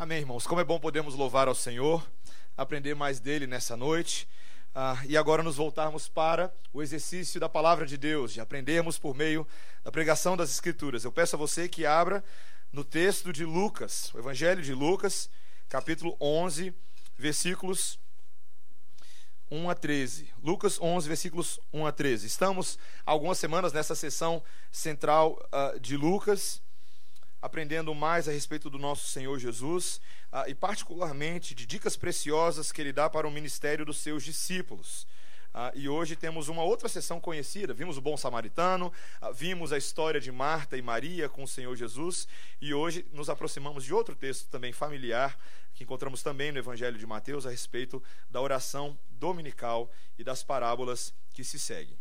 Amém, irmãos. Como é bom podermos louvar ao Senhor, aprender mais dele nessa noite. Ah, e agora nos voltarmos para o exercício da palavra de Deus, de aprendermos por meio da pregação das Escrituras. Eu peço a você que abra no texto de Lucas, o Evangelho de Lucas, capítulo 11, versículos 1 a 13. Lucas 11, versículos 1 a 13. Estamos algumas semanas nessa sessão central uh, de Lucas aprendendo mais a respeito do nosso Senhor Jesus ah, e, particularmente, de dicas preciosas que ele dá para o ministério dos seus discípulos. Ah, e hoje temos uma outra sessão conhecida. Vimos o bom samaritano, ah, vimos a história de Marta e Maria com o Senhor Jesus, e hoje nos aproximamos de outro texto também familiar, que encontramos também no Evangelho de Mateus, a respeito da oração dominical e das parábolas que se seguem.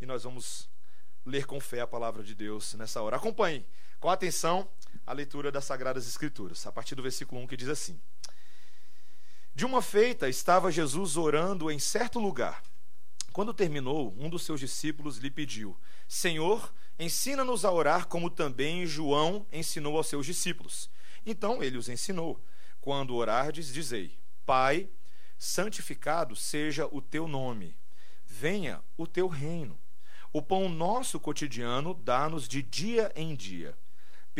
E nós vamos ler com fé a palavra de Deus nessa hora. Acompanhe com atenção a leitura das Sagradas Escrituras, a partir do versículo 1 que diz assim: De uma feita estava Jesus orando em certo lugar. Quando terminou, um dos seus discípulos lhe pediu: Senhor, ensina-nos a orar como também João ensinou aos seus discípulos. Então ele os ensinou: Quando orardes, dizei: Pai, santificado seja o teu nome, venha o teu reino. O pão nosso cotidiano dá-nos de dia em dia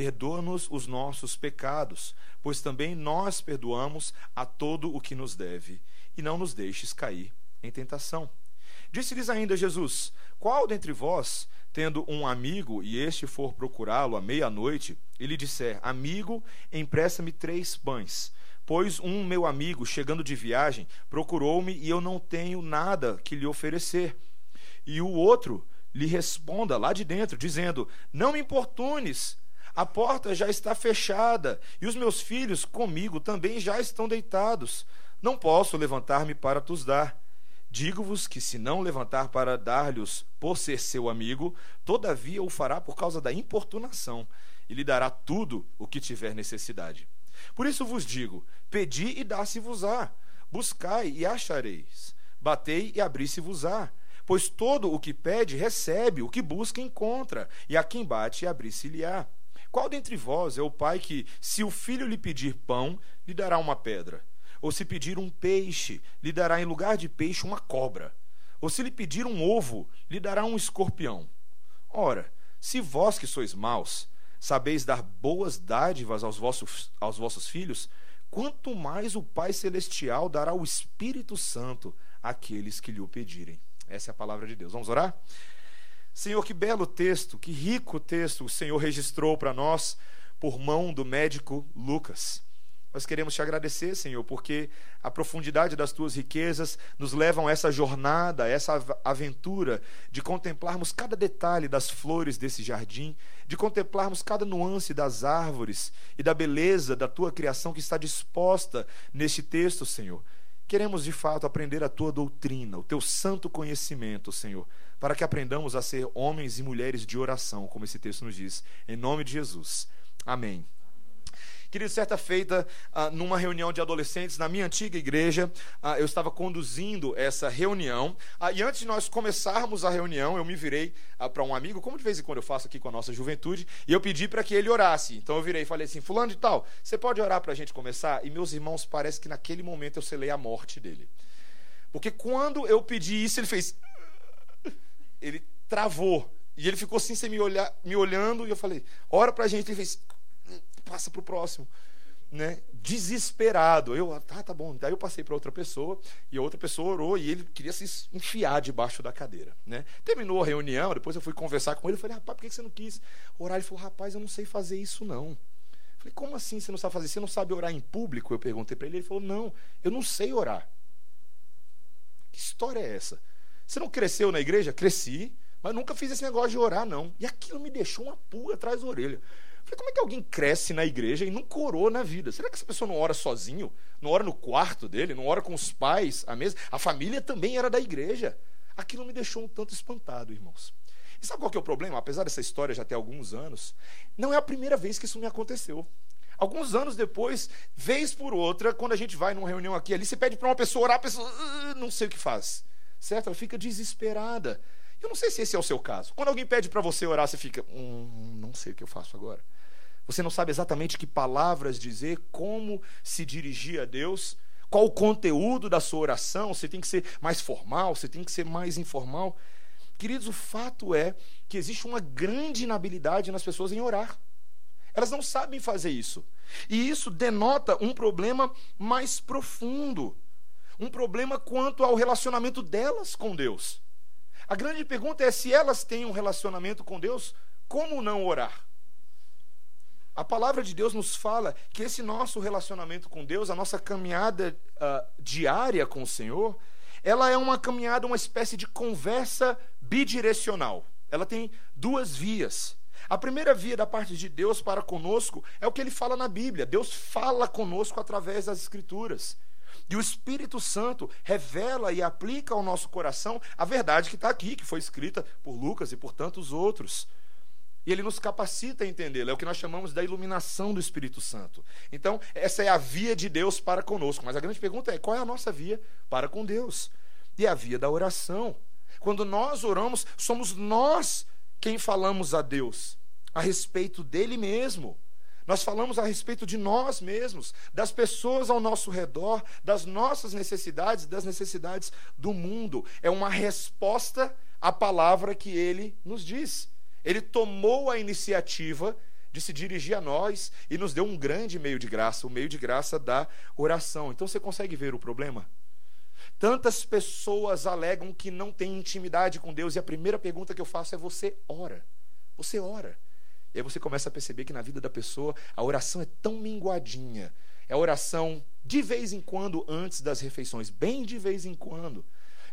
Perdoa-nos os nossos pecados, pois também nós perdoamos a todo o que nos deve, e não nos deixes cair em tentação. Disse-lhes ainda Jesus: Qual dentre vós, tendo um amigo e este for procurá-lo à meia-noite, e lhe disser: Amigo, empresta-me três pães. Pois um meu amigo, chegando de viagem, procurou-me e eu não tenho nada que lhe oferecer. E o outro lhe responda lá de dentro, dizendo: Não me importunes, a porta já está fechada e os meus filhos comigo também já estão deitados. Não posso levantar-me para tos dar. Digo-vos que, se não levantar para dar-lhes por ser seu amigo, todavia o fará por causa da importunação, e lhe dará tudo o que tiver necessidade. Por isso vos digo: pedi e dá-se-vos-á, buscai e achareis, batei e abri-se-vos-á. Pois todo o que pede recebe, o que busca encontra, e a quem bate abri-se-lhe-á. Qual dentre vós é o pai que, se o filho lhe pedir pão, lhe dará uma pedra? Ou se pedir um peixe, lhe dará em lugar de peixe uma cobra? Ou se lhe pedir um ovo, lhe dará um escorpião? Ora, se vós que sois maus, sabeis dar boas dádivas aos vossos, aos vossos filhos, quanto mais o Pai Celestial dará o Espírito Santo àqueles que lhe o pedirem. Essa é a palavra de Deus. Vamos orar? Senhor, que belo texto, que rico texto o Senhor registrou para nós por mão do médico Lucas. Nós queremos te agradecer, Senhor, porque a profundidade das tuas riquezas nos levam a essa jornada, a essa aventura de contemplarmos cada detalhe das flores desse jardim, de contemplarmos cada nuance das árvores e da beleza da tua criação que está disposta neste texto, Senhor. Queremos de fato aprender a tua doutrina, o teu santo conhecimento, Senhor para que aprendamos a ser homens e mulheres de oração, como esse texto nos diz, em nome de Jesus. Amém. Querido, certa feita, ah, numa reunião de adolescentes na minha antiga igreja, ah, eu estava conduzindo essa reunião. Ah, e antes de nós começarmos a reunião, eu me virei para um amigo, como de vez em quando eu faço aqui com a nossa juventude, e eu pedi para que ele orasse. Então eu virei e falei assim: Fulano de Tal, você pode orar para a gente começar? E meus irmãos, parece que naquele momento eu selei a morte dele. Porque quando eu pedi isso, ele fez ele travou. E ele ficou assim, sem me, olhar, me olhando, e eu falei, ora pra gente. Ele fez, passa pro próximo. Né? Desesperado. Eu, ah, tá, tá bom. Daí eu passei para outra pessoa, e a outra pessoa orou, e ele queria se enfiar debaixo da cadeira. Né? Terminou a reunião, depois eu fui conversar com ele, eu falei, rapaz, por que você não quis orar? Ele falou, rapaz, eu não sei fazer isso não. Falei, como assim você não sabe fazer? Você não sabe orar em público? Eu perguntei para ele, ele falou, não, eu não sei orar. Que história é essa? Você não cresceu na igreja? Cresci, mas nunca fiz esse negócio de orar, não. E aquilo me deixou uma pulga atrás da orelha. Falei, como é que alguém cresce na igreja e nunca orou na vida? Será que essa pessoa não ora sozinho? Não ora no quarto dele? Não ora com os pais à mesa? A família também era da igreja. Aquilo me deixou um tanto espantado, irmãos. E sabe qual que é o problema? Apesar dessa história já ter alguns anos, não é a primeira vez que isso me aconteceu. Alguns anos depois, vez por outra, quando a gente vai numa reunião aqui ali, você pede para uma pessoa orar, a pessoa uh, não sei o que faz certo? Ela fica desesperada. Eu não sei se esse é o seu caso. Quando alguém pede para você orar, você fica, hum, não sei o que eu faço agora. Você não sabe exatamente que palavras dizer, como se dirigir a Deus, qual o conteúdo da sua oração, você tem que ser mais formal, você tem que ser mais informal. Queridos, o fato é que existe uma grande inabilidade nas pessoas em orar. Elas não sabem fazer isso. E isso denota um problema mais profundo. Um problema quanto ao relacionamento delas com Deus. A grande pergunta é se elas têm um relacionamento com Deus, como não orar? A palavra de Deus nos fala que esse nosso relacionamento com Deus, a nossa caminhada uh, diária com o Senhor, ela é uma caminhada, uma espécie de conversa bidirecional. Ela tem duas vias. A primeira via da parte de Deus para conosco é o que ele fala na Bíblia. Deus fala conosco através das Escrituras. E o Espírito Santo revela e aplica ao nosso coração a verdade que está aqui, que foi escrita por Lucas e por tantos outros. E ele nos capacita a entendê-lo. É o que nós chamamos da iluminação do Espírito Santo. Então, essa é a via de Deus para conosco. Mas a grande pergunta é: qual é a nossa via para com Deus? E é a via da oração. Quando nós oramos, somos nós quem falamos a Deus a respeito dele mesmo. Nós falamos a respeito de nós mesmos, das pessoas ao nosso redor, das nossas necessidades, das necessidades do mundo. É uma resposta à palavra que ele nos diz. Ele tomou a iniciativa de se dirigir a nós e nos deu um grande meio de graça, o meio de graça da oração. Então você consegue ver o problema? Tantas pessoas alegam que não têm intimidade com Deus, e a primeira pergunta que eu faço é: você ora? Você ora? E aí você começa a perceber que na vida da pessoa a oração é tão minguadinha. É a oração de vez em quando antes das refeições, bem de vez em quando.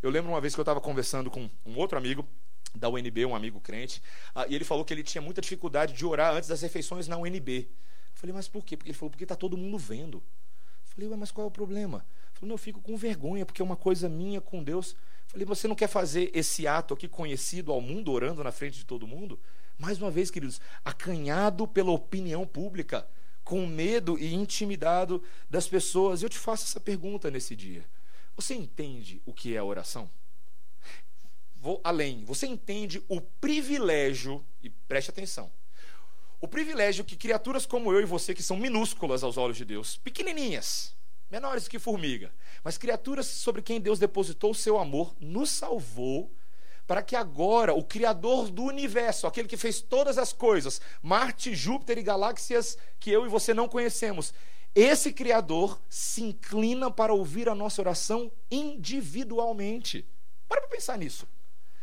Eu lembro uma vez que eu estava conversando com um outro amigo da UNB, um amigo crente, uh, e ele falou que ele tinha muita dificuldade de orar antes das refeições na UNB. Eu falei, mas por quê? Porque ele falou, porque está todo mundo vendo. Eu falei, mas qual é o problema? Falei, não, eu fico com vergonha, porque é uma coisa minha com Deus. Falei, você não quer fazer esse ato aqui conhecido ao mundo, orando na frente de todo mundo? Mais uma vez, queridos, acanhado pela opinião pública, com medo e intimidado das pessoas. Eu te faço essa pergunta nesse dia. Você entende o que é oração? Vou além. Você entende o privilégio, e preste atenção, o privilégio que criaturas como eu e você, que são minúsculas aos olhos de Deus, pequenininhas, menores que formiga, mas criaturas sobre quem Deus depositou o seu amor, nos salvou para que agora o Criador do universo, aquele que fez todas as coisas, Marte, Júpiter e galáxias que eu e você não conhecemos, esse Criador se inclina para ouvir a nossa oração individualmente. Para para pensar nisso.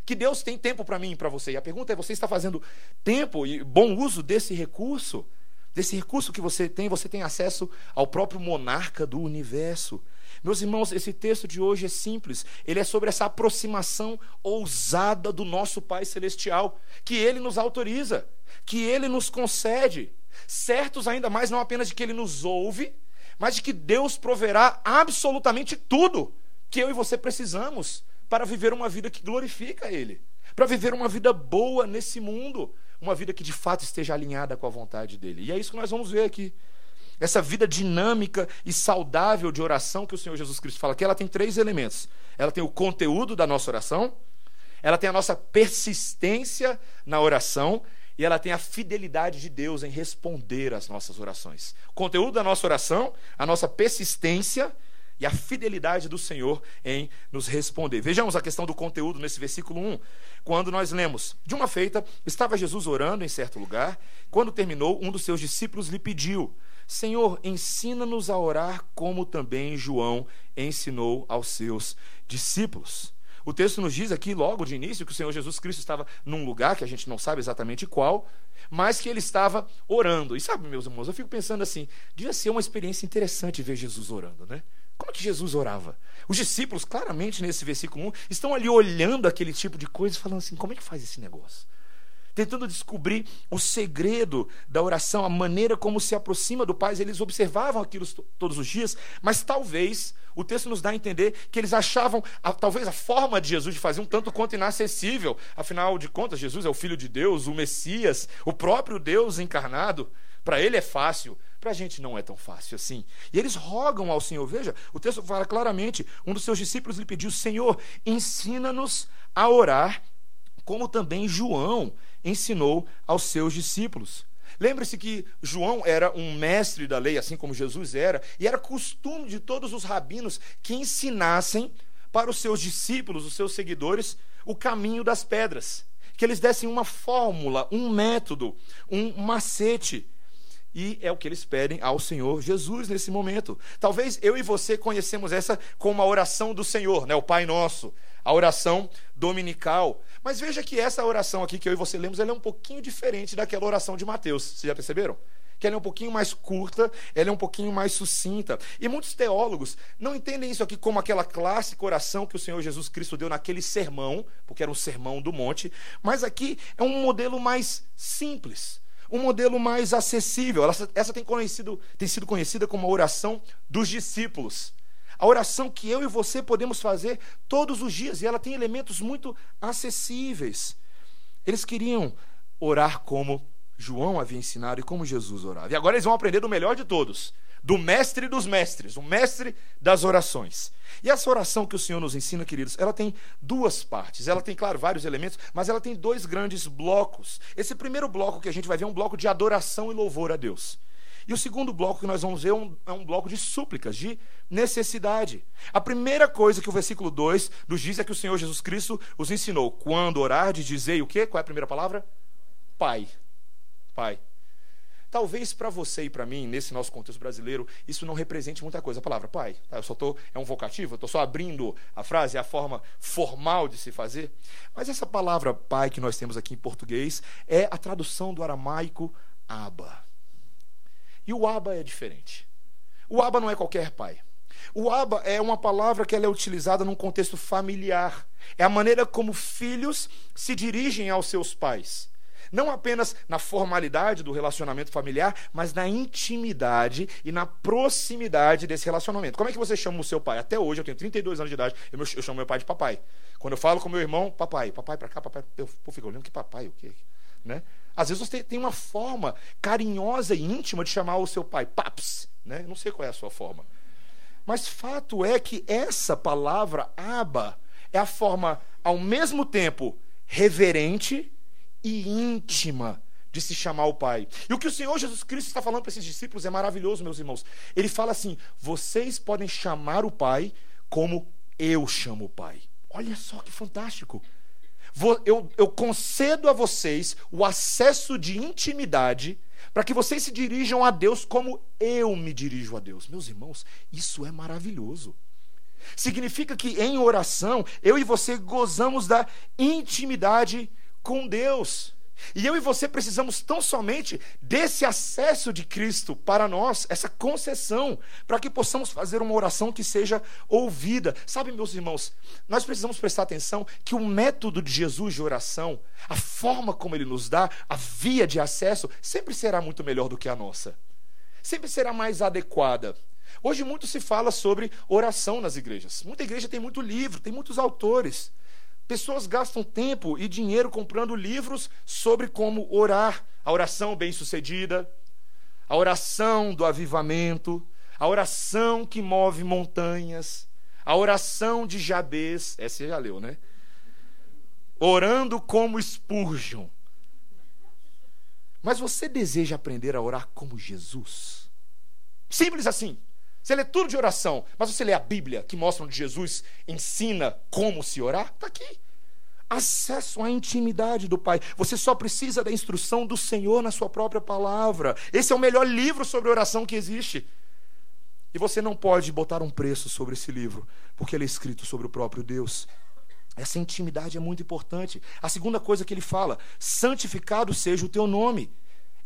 Que Deus tem tempo para mim e para você. E a pergunta é: você está fazendo tempo e bom uso desse recurso? Desse recurso que você tem, você tem acesso ao próprio monarca do universo. Meus irmãos, esse texto de hoje é simples. Ele é sobre essa aproximação ousada do nosso Pai Celestial, que Ele nos autoriza, que Ele nos concede. Certos ainda mais, não apenas de que Ele nos ouve, mas de que Deus proverá absolutamente tudo que eu e você precisamos para viver uma vida que glorifica Ele, para viver uma vida boa nesse mundo uma vida que de fato esteja alinhada com a vontade dele. E é isso que nós vamos ver aqui. Essa vida dinâmica e saudável de oração que o Senhor Jesus Cristo fala aqui, ela tem três elementos. Ela tem o conteúdo da nossa oração, ela tem a nossa persistência na oração e ela tem a fidelidade de Deus em responder às nossas orações. O conteúdo da nossa oração, a nossa persistência e a fidelidade do Senhor em nos responder. Vejamos a questão do conteúdo nesse versículo 1, quando nós lemos: De uma feita, estava Jesus orando em certo lugar. Quando terminou, um dos seus discípulos lhe pediu: Senhor, ensina-nos a orar como também João ensinou aos seus discípulos. O texto nos diz aqui, logo de início, que o Senhor Jesus Cristo estava num lugar que a gente não sabe exatamente qual, mas que ele estava orando. E sabe, meus irmãos, eu fico pensando assim: devia ser uma experiência interessante ver Jesus orando, né? Como que Jesus orava? Os discípulos, claramente nesse versículo 1, estão ali olhando aquele tipo de coisa e falando assim: como é que faz esse negócio? Tentando descobrir o segredo da oração, a maneira como se aproxima do Pai. Eles observavam aquilo todos os dias, mas talvez o texto nos dá a entender que eles achavam, a, talvez, a forma de Jesus de fazer um tanto quanto inacessível. Afinal de contas, Jesus é o Filho de Deus, o Messias, o próprio Deus encarnado. Para ele é fácil, para a gente não é tão fácil assim. E eles rogam ao Senhor. Veja, o texto fala claramente: um dos seus discípulos lhe pediu, Senhor, ensina-nos a orar, como também João ensinou aos seus discípulos. Lembre-se que João era um mestre da lei, assim como Jesus era, e era costume de todos os rabinos que ensinassem para os seus discípulos, os seus seguidores, o caminho das pedras. Que eles dessem uma fórmula, um método, um macete. E é o que eles pedem ao Senhor Jesus nesse momento. Talvez eu e você conhecemos essa como a oração do Senhor, né? o Pai Nosso, a oração dominical. Mas veja que essa oração aqui que eu e você lemos, ela é um pouquinho diferente daquela oração de Mateus. Vocês já perceberam? Que ela é um pouquinho mais curta, ela é um pouquinho mais sucinta. E muitos teólogos não entendem isso aqui como aquela clássica oração que o Senhor Jesus Cristo deu naquele sermão, porque era um sermão do monte, mas aqui é um modelo mais simples, um modelo mais acessível. Essa, essa tem, conhecido, tem sido conhecida como a oração dos discípulos. A oração que eu e você podemos fazer todos os dias, e ela tem elementos muito acessíveis. Eles queriam orar como João havia ensinado e como Jesus orava. E agora eles vão aprender do melhor de todos, do mestre dos mestres, o mestre das orações. E essa oração que o Senhor nos ensina, queridos, ela tem duas partes. Ela tem, claro, vários elementos, mas ela tem dois grandes blocos. Esse primeiro bloco que a gente vai ver é um bloco de adoração e louvor a Deus. E o segundo bloco que nós vamos ver é um, é um, bloco de súplicas, de necessidade. A primeira coisa que o versículo 2 nos diz é que o Senhor Jesus Cristo os ensinou. Quando orar, de dizer o quê? Qual é a primeira palavra? Pai. Pai. Talvez para você e para mim, nesse nosso contexto brasileiro, isso não represente muita coisa. A palavra pai, tá? eu só tô, é um vocativo, eu estou só abrindo a frase, é a forma formal de se fazer. Mas essa palavra pai que nós temos aqui em português é a tradução do aramaico Abba. E o Abba é diferente. O Abba não é qualquer pai. O Abba é uma palavra que ela é utilizada num contexto familiar. É a maneira como filhos se dirigem aos seus pais. Não apenas na formalidade do relacionamento familiar, mas na intimidade e na proximidade desse relacionamento. Como é que você chama o seu pai? Até hoje, eu tenho 32 anos de idade, eu, eu chamo meu pai de papai. Quando eu falo com meu irmão, papai, papai para cá, papai, eu, eu fico olhando que papai, o quê? Né? Às vezes você tem uma forma carinhosa e íntima de chamar o seu pai, paps, né? Não sei qual é a sua forma. Mas fato é que essa palavra aba é a forma ao mesmo tempo reverente e íntima de se chamar o Pai. E o que o Senhor Jesus Cristo está falando para esses discípulos é maravilhoso, meus irmãos. Ele fala assim: vocês podem chamar o Pai como eu chamo o Pai. Olha só que fantástico eu, eu concedo a vocês o acesso de intimidade para que vocês se dirijam a Deus como eu me dirijo a Deus. Meus irmãos, isso é maravilhoso. Significa que em oração, eu e você gozamos da intimidade com Deus. E eu e você precisamos tão somente desse acesso de Cristo para nós, essa concessão, para que possamos fazer uma oração que seja ouvida. Sabe, meus irmãos, nós precisamos prestar atenção que o método de Jesus de oração, a forma como ele nos dá, a via de acesso, sempre será muito melhor do que a nossa. Sempre será mais adequada. Hoje muito se fala sobre oração nas igrejas. Muita igreja tem muito livro, tem muitos autores. Pessoas gastam tempo e dinheiro comprando livros sobre como orar, a oração bem-sucedida, a oração do avivamento, a oração que move montanhas, a oração de Jabez, essa você já leu, né? Orando como Spurgeon. Mas você deseja aprender a orar como Jesus? Simples assim. Você lê tudo de oração, mas você lê a Bíblia, que mostra onde Jesus ensina como se orar? Está aqui. Acesso à intimidade do Pai. Você só precisa da instrução do Senhor na sua própria palavra. Esse é o melhor livro sobre oração que existe. E você não pode botar um preço sobre esse livro, porque ele é escrito sobre o próprio Deus. Essa intimidade é muito importante. A segunda coisa que ele fala: santificado seja o teu nome.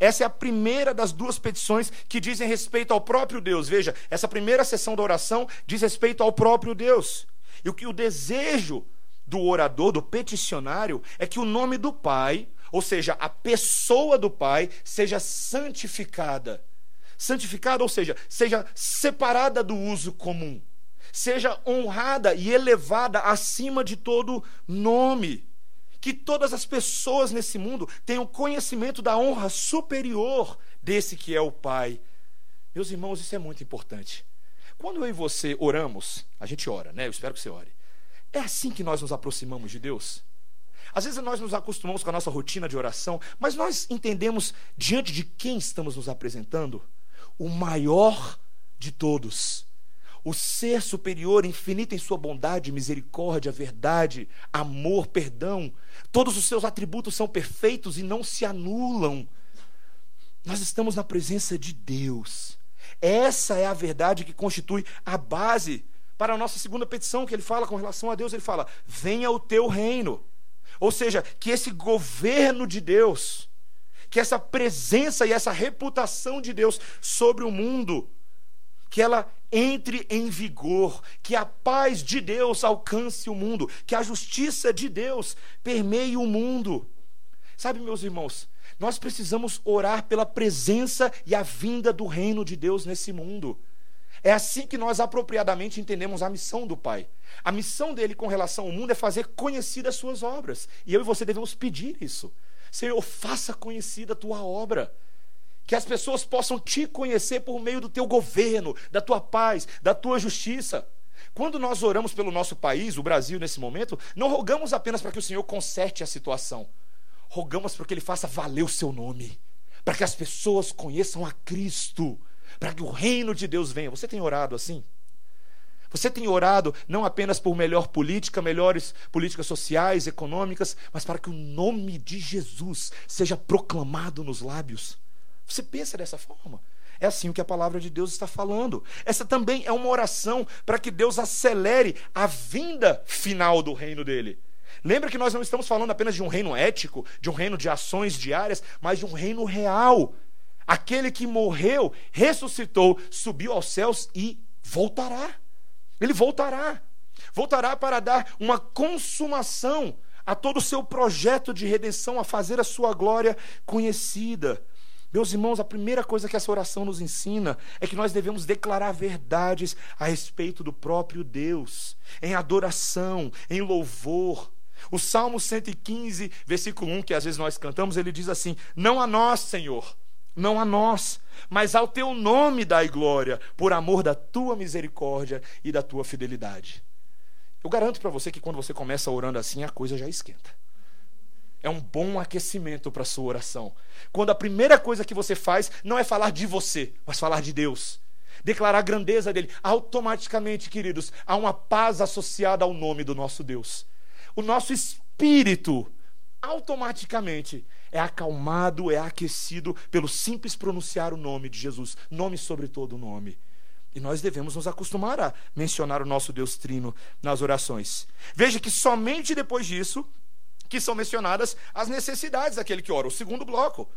Essa é a primeira das duas petições que dizem respeito ao próprio Deus. Veja, essa primeira sessão da oração diz respeito ao próprio Deus. E o que o desejo do orador, do peticionário, é que o nome do Pai, ou seja, a pessoa do Pai, seja santificada. Santificada, ou seja, seja separada do uso comum. Seja honrada e elevada acima de todo nome que todas as pessoas nesse mundo tenham conhecimento da honra superior desse que é o Pai. Meus irmãos, isso é muito importante. Quando eu e você oramos, a gente ora, né? Eu espero que você ore. É assim que nós nos aproximamos de Deus. Às vezes nós nos acostumamos com a nossa rotina de oração, mas nós entendemos diante de quem estamos nos apresentando? O maior de todos. O ser superior, infinito em sua bondade, misericórdia, verdade, amor, perdão. Todos os seus atributos são perfeitos e não se anulam. Nós estamos na presença de Deus. Essa é a verdade que constitui a base para a nossa segunda petição que ele fala com relação a Deus. Ele fala: venha o teu reino. Ou seja, que esse governo de Deus, que essa presença e essa reputação de Deus sobre o mundo, que ela entre em vigor, que a paz de Deus alcance o mundo, que a justiça de Deus permeie o mundo. Sabe, meus irmãos, nós precisamos orar pela presença e a vinda do reino de Deus nesse mundo. É assim que nós apropriadamente entendemos a missão do Pai. A missão dele com relação ao mundo é fazer conhecidas as suas obras. E eu e você devemos pedir isso. Senhor, faça conhecida a tua obra. Que as pessoas possam te conhecer por meio do teu governo, da tua paz, da tua justiça. Quando nós oramos pelo nosso país, o Brasil, nesse momento, não rogamos apenas para que o Senhor conserte a situação. Rogamos para que Ele faça valer o seu nome. Para que as pessoas conheçam a Cristo para que o reino de Deus venha. Você tem orado assim? Você tem orado não apenas por melhor política, melhores políticas sociais, econômicas, mas para que o nome de Jesus seja proclamado nos lábios. Você pensa dessa forma? É assim o que a palavra de Deus está falando. Essa também é uma oração para que Deus acelere a vinda final do reino dele. Lembra que nós não estamos falando apenas de um reino ético, de um reino de ações diárias, mas de um reino real Aquele que morreu, ressuscitou, subiu aos céus e voltará. Ele voltará. Voltará para dar uma consumação a todo o seu projeto de redenção, a fazer a sua glória conhecida. Meus irmãos, a primeira coisa que essa oração nos ensina é que nós devemos declarar verdades a respeito do próprio Deus, em adoração, em louvor. O Salmo 115, versículo 1, que às vezes nós cantamos, ele diz assim: Não a nós, Senhor, não a nós, mas ao teu nome dai glória, por amor da tua misericórdia e da tua fidelidade. Eu garanto para você que quando você começa orando assim, a coisa já esquenta. É um bom aquecimento para a sua oração. Quando a primeira coisa que você faz não é falar de você, mas falar de Deus. Declarar a grandeza dele. Automaticamente, queridos, há uma paz associada ao nome do nosso Deus. O nosso espírito, automaticamente, é acalmado, é aquecido pelo simples pronunciar o nome de Jesus, nome sobre todo o nome. E nós devemos nos acostumar a mencionar o nosso Deus Trino nas orações. Veja que somente depois disso que são mencionadas as necessidades daquele que ora. O segundo bloco,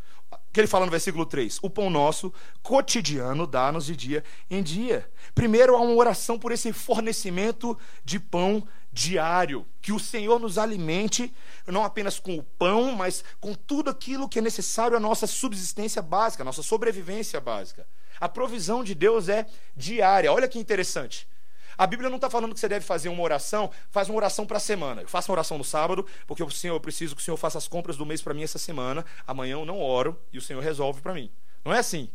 que ele fala no versículo 3: O pão nosso cotidiano dá-nos de dia em dia. Primeiro, há uma oração por esse fornecimento de pão diário, que o Senhor nos alimente, não apenas com o pão, mas com tudo aquilo que é necessário à nossa subsistência básica, à nossa sobrevivência básica. A provisão de Deus é diária. Olha que interessante. A Bíblia não está falando que você deve fazer uma oração, faz uma oração para a semana. Eu faço uma oração no sábado, porque o Senhor, eu preciso que o Senhor faça as compras do mês para mim essa semana. Amanhã eu não oro e o Senhor resolve para mim. Não é assim.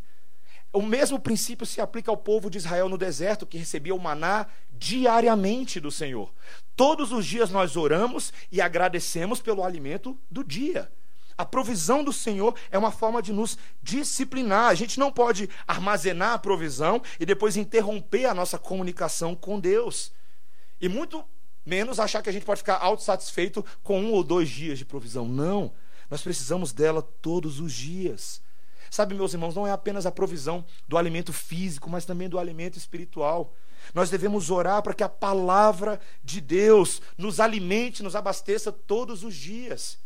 O mesmo princípio se aplica ao povo de Israel no deserto, que recebia o maná diariamente do Senhor. Todos os dias nós oramos e agradecemos pelo alimento do dia. A provisão do Senhor é uma forma de nos disciplinar. A gente não pode armazenar a provisão e depois interromper a nossa comunicação com Deus. E muito menos achar que a gente pode ficar autossatisfeito com um ou dois dias de provisão. Não. Nós precisamos dela todos os dias. Sabe, meus irmãos, não é apenas a provisão do alimento físico, mas também do alimento espiritual. Nós devemos orar para que a palavra de Deus nos alimente, nos abasteça todos os dias.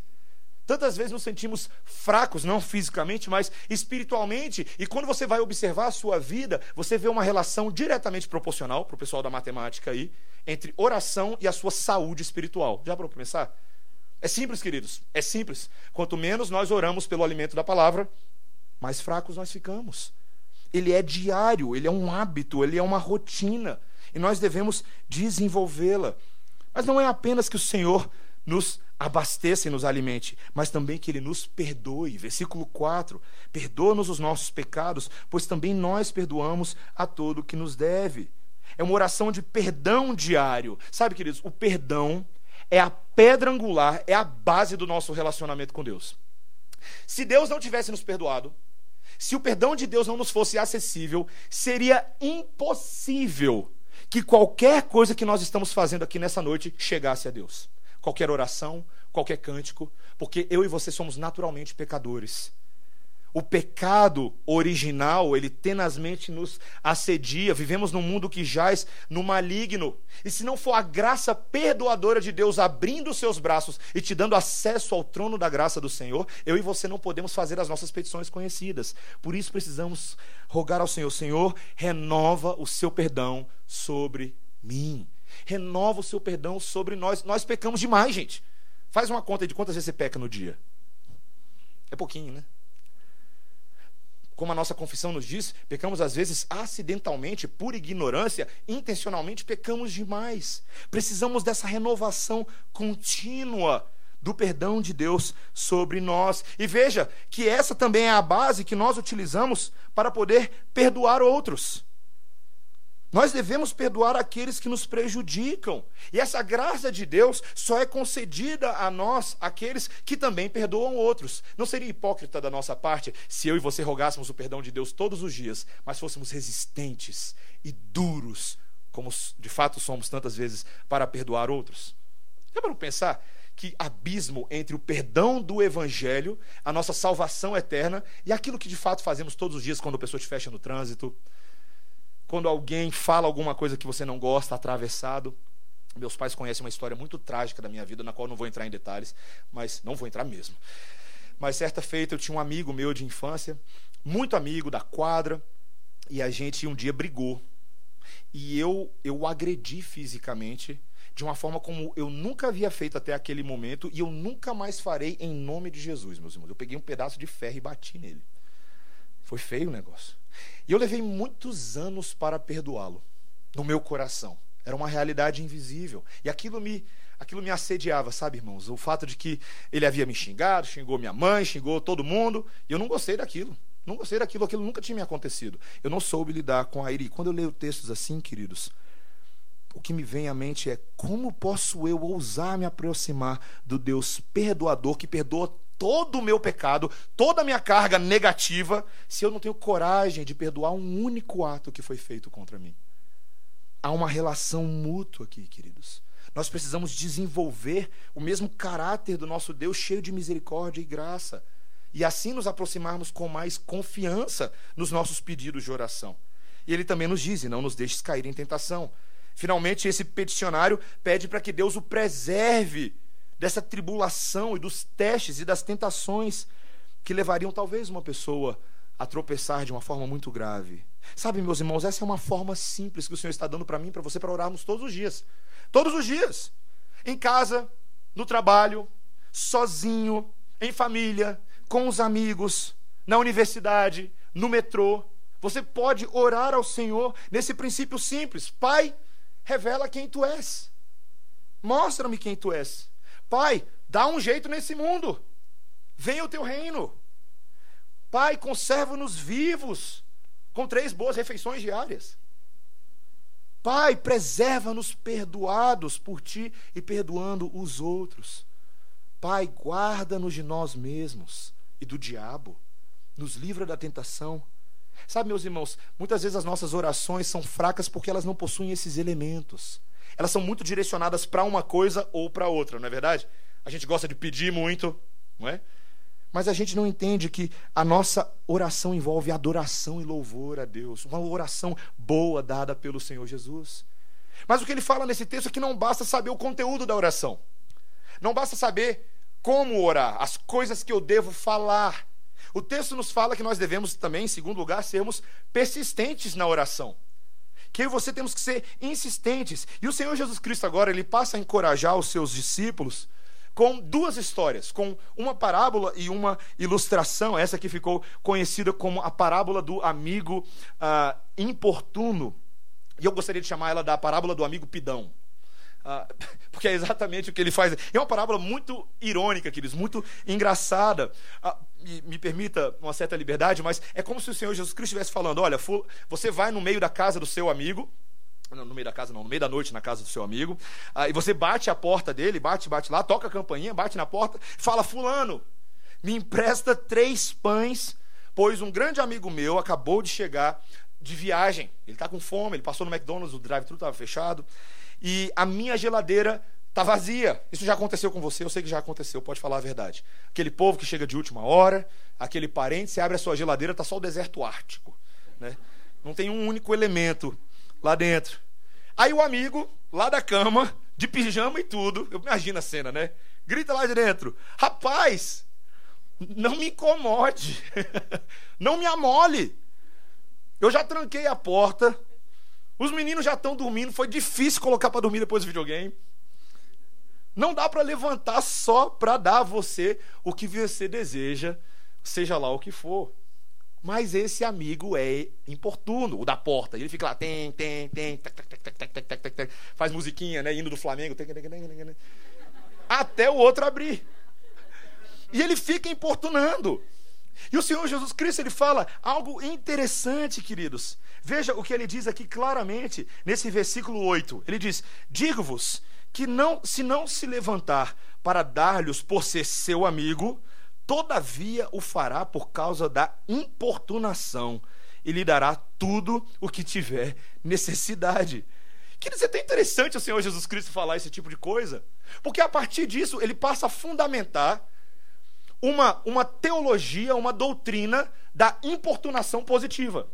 Tantas vezes nos sentimos fracos, não fisicamente, mas espiritualmente. E quando você vai observar a sua vida, você vê uma relação diretamente proporcional, para o pessoal da matemática aí, entre oração e a sua saúde espiritual. Já para pensar? É simples, queridos. É simples. Quanto menos nós oramos pelo alimento da palavra, mais fracos nós ficamos. Ele é diário, ele é um hábito, ele é uma rotina. E nós devemos desenvolvê-la. Mas não é apenas que o Senhor nos abasteça e nos alimente, mas também que Ele nos perdoe. Versículo 4: Perdoa-nos os nossos pecados, pois também nós perdoamos a todo que nos deve. É uma oração de perdão diário. Sabe, queridos, o perdão é a pedra angular, é a base do nosso relacionamento com Deus. Se Deus não tivesse nos perdoado, se o perdão de Deus não nos fosse acessível, seria impossível que qualquer coisa que nós estamos fazendo aqui nessa noite chegasse a Deus. Qualquer oração, qualquer cântico, porque eu e você somos naturalmente pecadores. O pecado original, ele tenazmente nos assedia. Vivemos num mundo que jaz no maligno. E se não for a graça perdoadora de Deus abrindo os seus braços e te dando acesso ao trono da graça do Senhor, eu e você não podemos fazer as nossas petições conhecidas. Por isso precisamos rogar ao Senhor: Senhor, renova o seu perdão sobre mim. Renova o seu perdão sobre nós. Nós pecamos demais, gente. Faz uma conta de quantas vezes você peca no dia. É pouquinho, né? como a nossa confissão nos diz, pecamos às vezes acidentalmente, por ignorância, intencionalmente pecamos demais. Precisamos dessa renovação contínua do perdão de Deus sobre nós. E veja que essa também é a base que nós utilizamos para poder perdoar outros. Nós devemos perdoar aqueles que nos prejudicam. E essa graça de Deus só é concedida a nós, aqueles que também perdoam outros. Não seria hipócrita da nossa parte se eu e você rogássemos o perdão de Deus todos os dias, mas fôssemos resistentes e duros, como de fato somos tantas vezes, para perdoar outros? Já para pensar que abismo entre o perdão do evangelho, a nossa salvação eterna e aquilo que de fato fazemos todos os dias quando a pessoa te fecha no trânsito, quando alguém fala alguma coisa que você não gosta, atravessado. Meus pais conhecem uma história muito trágica da minha vida, na qual não vou entrar em detalhes, mas não vou entrar mesmo. Mas certa feita eu tinha um amigo meu de infância, muito amigo da quadra, e a gente um dia brigou. E eu eu o agredi fisicamente de uma forma como eu nunca havia feito até aquele momento e eu nunca mais farei em nome de Jesus, meus irmãos. Eu peguei um pedaço de ferro e bati nele. Foi feio o negócio. E eu levei muitos anos para perdoá-lo, no meu coração. Era uma realidade invisível. E aquilo me, aquilo me assediava, sabe, irmãos? O fato de que ele havia me xingado, xingou minha mãe, xingou todo mundo, e eu não gostei daquilo. Não gostei daquilo, aquilo nunca tinha me acontecido. Eu não soube lidar com a ira. E quando eu leio textos assim, queridos, o que me vem à mente é como posso eu ousar me aproximar do Deus perdoador que perdoa todo o meu pecado, toda a minha carga negativa, se eu não tenho coragem de perdoar um único ato que foi feito contra mim. Há uma relação mútua aqui, queridos. Nós precisamos desenvolver o mesmo caráter do nosso Deus, cheio de misericórdia e graça, e assim nos aproximarmos com mais confiança nos nossos pedidos de oração. E ele também nos diz: não nos deixes cair em tentação. Finalmente, esse peticionário pede para que Deus o preserve dessa tribulação e dos testes e das tentações que levariam talvez uma pessoa a tropeçar de uma forma muito grave. Sabe, meus irmãos, essa é uma forma simples que o Senhor está dando para mim, para você, para orarmos todos os dias. Todos os dias. Em casa, no trabalho, sozinho, em família, com os amigos, na universidade, no metrô. Você pode orar ao Senhor nesse princípio simples: Pai, revela quem tu és. Mostra-me quem tu és. Pai, dá um jeito nesse mundo. Venha o teu reino. Pai, conserva-nos vivos com três boas refeições diárias. Pai, preserva-nos perdoados por ti e perdoando os outros. Pai, guarda-nos de nós mesmos e do diabo. Nos livra da tentação. Sabe, meus irmãos, muitas vezes as nossas orações são fracas porque elas não possuem esses elementos elas são muito direcionadas para uma coisa ou para outra, não é verdade? A gente gosta de pedir muito, não é? Mas a gente não entende que a nossa oração envolve adoração e louvor a Deus, uma oração boa dada pelo Senhor Jesus. Mas o que ele fala nesse texto é que não basta saber o conteúdo da oração. Não basta saber como orar, as coisas que eu devo falar. O texto nos fala que nós devemos também, em segundo lugar, sermos persistentes na oração que eu e você temos que ser insistentes. E o Senhor Jesus Cristo agora, ele passa a encorajar os seus discípulos com duas histórias, com uma parábola e uma ilustração, essa que ficou conhecida como a parábola do amigo uh, importuno. E eu gostaria de chamar ela da parábola do amigo pidão. Uh, porque é exatamente o que ele faz. É uma parábola muito irônica, queridos, muito engraçada. Uh, me, me, permita uma certa liberdade, mas é como se o Senhor Jesus Cristo estivesse falando: olha, você vai no meio da casa do seu amigo, no meio da casa não, no meio da noite na casa do seu amigo, uh, e você bate a porta dele, bate, bate lá, toca a campainha, bate na porta, fala, fulano, me empresta três pães, pois um grande amigo meu acabou de chegar de viagem, ele está com fome, ele passou no McDonald's, o drive-thru estava fechado, e a minha geladeira está vazia. Isso já aconteceu com você, eu sei que já aconteceu, pode falar a verdade. Aquele povo que chega de última hora, aquele parente, você abre a sua geladeira, está só o deserto ártico. Né? Não tem um único elemento lá dentro. Aí o amigo, lá da cama, de pijama e tudo, eu imagino a cena, né? Grita lá de dentro: Rapaz, não me incomode, não me amole. Eu já tranquei a porta, os meninos já estão dormindo, foi difícil colocar para dormir depois do videogame. Não dá para levantar só para dar a você o que você deseja, seja lá o que for. Mas esse amigo é importuno, o da porta. Ele fica lá, tem, tem, tem, faz musiquinha, né? Indo do Flamengo. Até o outro abrir. E ele fica importunando. E o Senhor Jesus Cristo ele fala algo interessante, queridos. Veja o que ele diz aqui claramente nesse versículo 8. Ele diz: Digo-vos que não, se não se levantar para dar-lhes por ser seu amigo, todavia o fará por causa da importunação e lhe dará tudo o que tiver necessidade. Quer dizer, é até interessante o Senhor Jesus Cristo falar esse tipo de coisa, porque a partir disso ele passa a fundamentar uma, uma teologia, uma doutrina da importunação positiva.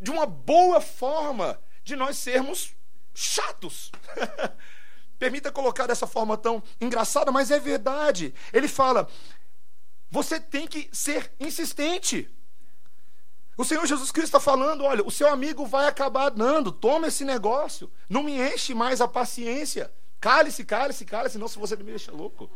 De uma boa forma de nós sermos chatos. Permita colocar dessa forma tão engraçada, mas é verdade. Ele fala: você tem que ser insistente. O Senhor Jesus Cristo está falando: olha, o seu amigo vai acabar dando, toma esse negócio, não me enche mais a paciência. Cale-se, cale-se, cale-se, senão se você me deixa louco.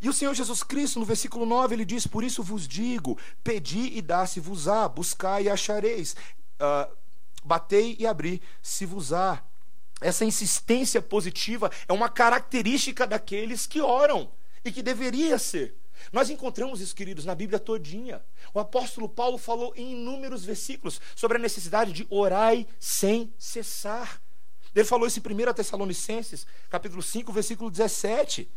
E o Senhor Jesus Cristo, no versículo 9, ele diz: Por isso vos digo: pedi e dá-se-vos-á, buscai e achareis, uh, batei e abri, se vos á essa insistência positiva é uma característica daqueles que oram e que deveria ser. Nós encontramos isso, queridos, na Bíblia todinha. O apóstolo Paulo falou em inúmeros versículos sobre a necessidade de orai sem cessar. Ele falou isso em 1 Tessalonicenses, capítulo 5, versículo 17.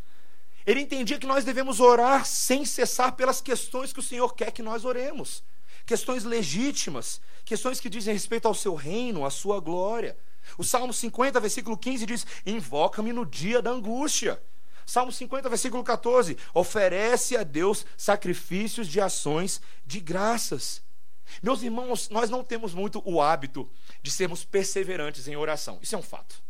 Ele entendia que nós devemos orar sem cessar pelas questões que o Senhor quer que nós oremos. Questões legítimas, questões que dizem respeito ao seu reino, à sua glória. O Salmo 50, versículo 15 diz: Invoca-me no dia da angústia. Salmo 50, versículo 14: Oferece a Deus sacrifícios de ações de graças. Meus irmãos, nós não temos muito o hábito de sermos perseverantes em oração. Isso é um fato.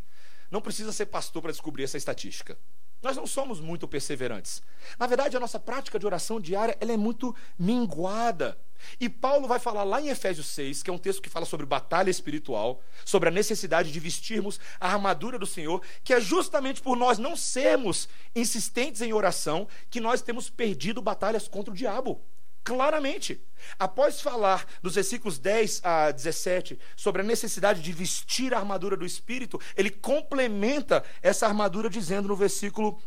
Não precisa ser pastor para descobrir essa estatística. Nós não somos muito perseverantes. Na verdade, a nossa prática de oração diária ela é muito minguada. E Paulo vai falar lá em Efésios 6, que é um texto que fala sobre batalha espiritual, sobre a necessidade de vestirmos a armadura do Senhor, que é justamente por nós não sermos insistentes em oração que nós temos perdido batalhas contra o diabo. Claramente. Após falar dos versículos 10 a 17 sobre a necessidade de vestir a armadura do Espírito, ele complementa essa armadura dizendo no versículo,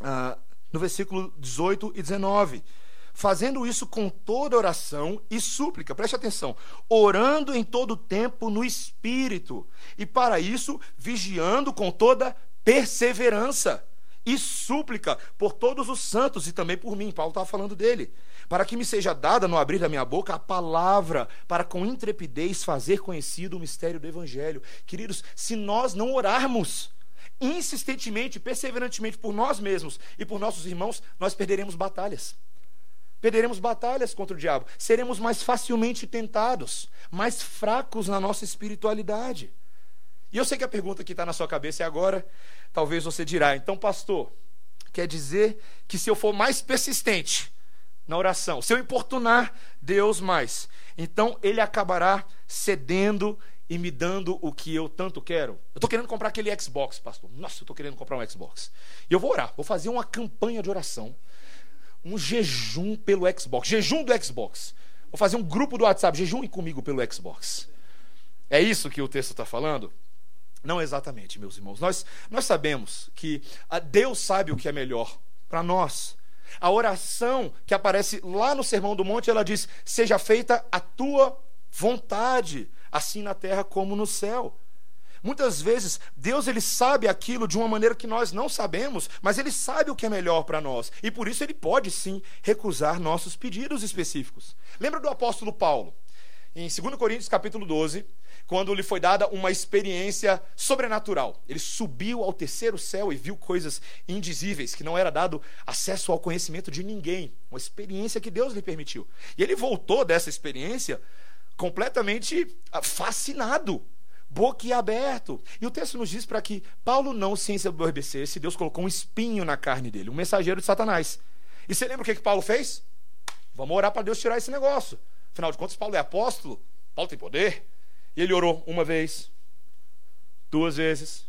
uh, no versículo 18 e 19 fazendo isso com toda oração e súplica, preste atenção, orando em todo tempo no Espírito, e para isso vigiando com toda perseverança e súplica por todos os santos e também por mim. Paulo estava falando dele. Para que me seja dada no abrir da minha boca a palavra, para com intrepidez fazer conhecido o mistério do Evangelho. Queridos, se nós não orarmos insistentemente, perseverantemente por nós mesmos e por nossos irmãos, nós perderemos batalhas. Perderemos batalhas contra o diabo. Seremos mais facilmente tentados, mais fracos na nossa espiritualidade. E eu sei que a pergunta que está na sua cabeça é agora, talvez você dirá, então, pastor, quer dizer que se eu for mais persistente na oração, se eu importunar Deus mais, então ele acabará cedendo e me dando o que eu tanto quero. Eu estou querendo comprar aquele Xbox, pastor. Nossa, eu estou querendo comprar um Xbox. E eu vou orar, vou fazer uma campanha de oração um jejum pelo Xbox. Jejum do Xbox. Vou fazer um grupo do WhatsApp. Jejum comigo pelo Xbox. É isso que o texto está falando? Não exatamente, meus irmãos. Nós, nós sabemos que Deus sabe o que é melhor para nós. A oração que aparece lá no Sermão do Monte, ela diz: Seja feita a tua vontade, assim na terra como no céu. Muitas vezes, Deus ele sabe aquilo de uma maneira que nós não sabemos, mas ele sabe o que é melhor para nós. E por isso ele pode sim recusar nossos pedidos específicos. Lembra do apóstolo Paulo? Em 2 Coríntios capítulo 12, quando lhe foi dada uma experiência sobrenatural. Ele subiu ao terceiro céu e viu coisas indizíveis, que não era dado acesso ao conhecimento de ninguém. Uma experiência que Deus lhe permitiu. E ele voltou dessa experiência completamente ah, fascinado boquiaberto. E o texto nos diz para que Paulo não se ensoberbecesse, Deus colocou um espinho na carne dele, um mensageiro de Satanás. E você lembra o que, que Paulo fez? Vamos orar para Deus tirar esse negócio. Afinal de contas, Paulo é apóstolo, Paulo tem poder. E ele orou uma vez, duas vezes,